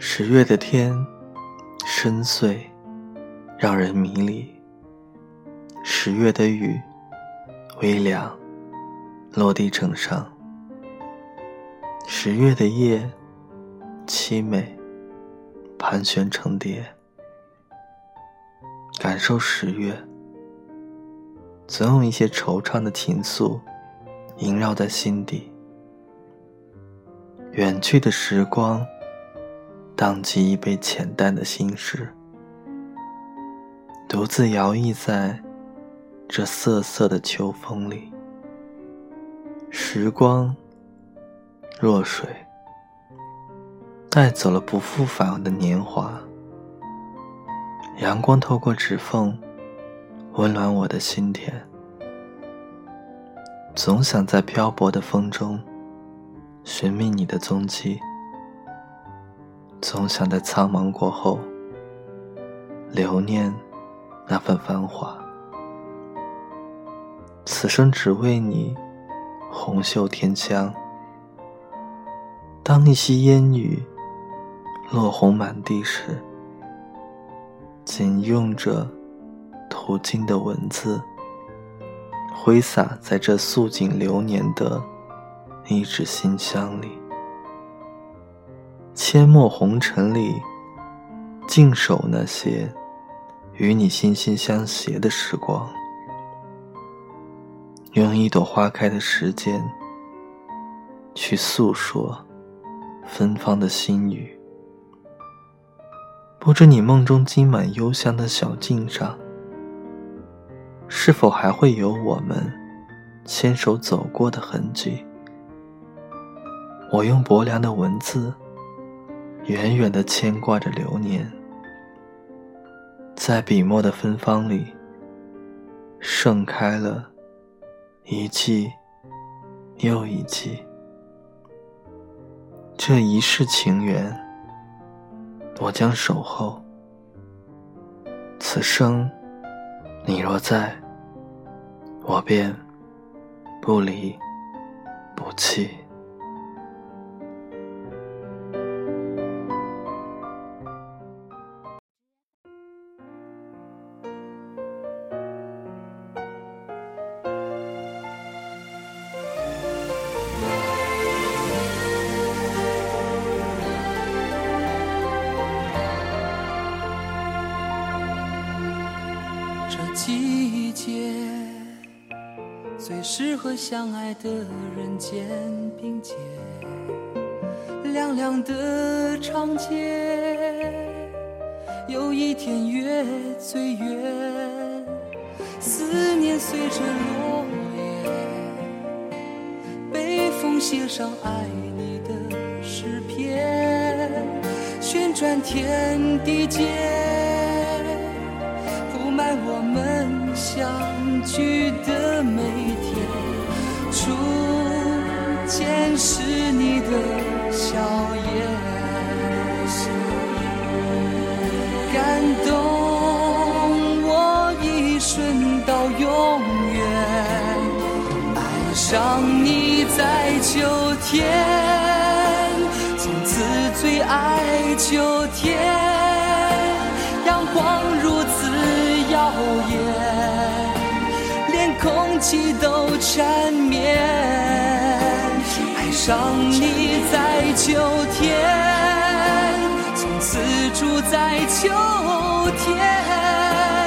十月的天深邃，让人迷离；十月的雨微凉，落地成伤；十月的夜凄美，盘旋成蝶。感受十月，总有一些惆怅的情愫萦绕在心底。远去的时光，荡起一杯浅淡的心事，独自摇曳在这瑟瑟的秋风里。时光若水，带走了不复返的年华。阳光透过指缝，温暖我的心田。总想在漂泊的风中寻觅你的踪迹，总想在苍茫过后留念那份繁华。此生只为你红袖添香。当一袭烟雨落红满地时。仅用着途经的文字，挥洒在这素锦流年的一纸馨香里。阡陌红尘里，静守那些与你心心相携的时光，用一朵花开的时间，去诉说芬芳的心语。不知你梦中今晚幽香的小径上，是否还会有我们牵手走过的痕迹？我用薄凉的文字，远远的牵挂着流年，在笔墨的芬芳里，盛开了一季又一季，这一世情缘。我将守候，此生你若在，我便不离不弃。季节最适合相爱的人肩并肩，凉凉的长街，有一天月最圆，思念随着落叶，北风写上爱你的诗篇，旋转天地间。们相聚的每天，初见是你的笑颜，感动我一瞬到永远，爱上你在秋天，从此最爱秋天，气都缠绵。爱上你在秋天，从此住在秋天。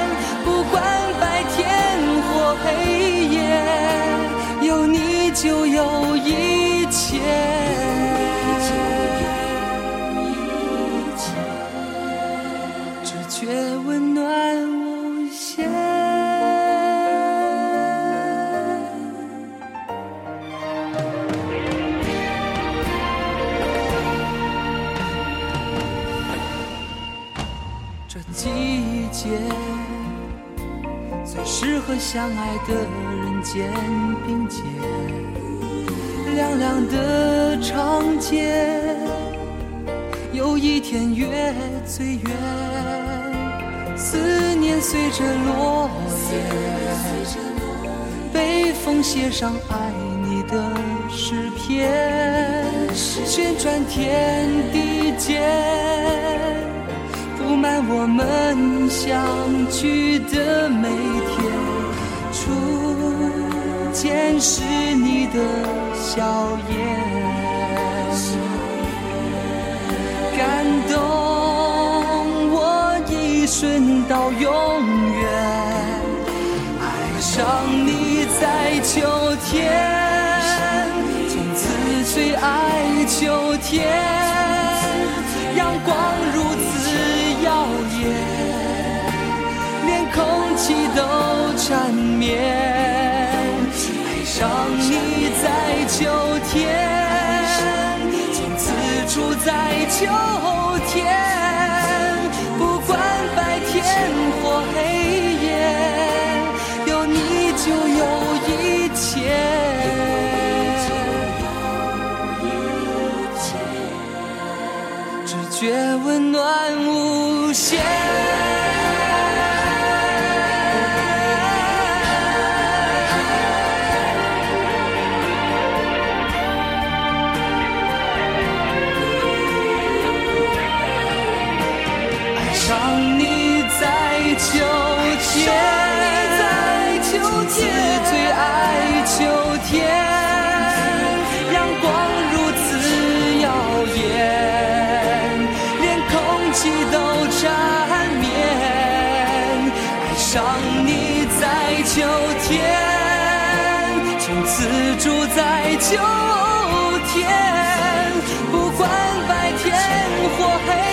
季节最适合相爱的人肩并肩，凉凉的长街，有一天月最圆，思念随着落叶，北风写上爱你的诗篇。旋转天地间，我们相聚的每天。初见是你的笑颜，感动我一瞬到永远，爱上你在秋天。从此最爱秋天，爱上你在秋天，从此住在秋天，不管白天或黑夜，有你就有一切。只觉温暖无限。从此住在秋天，不管白天或黑。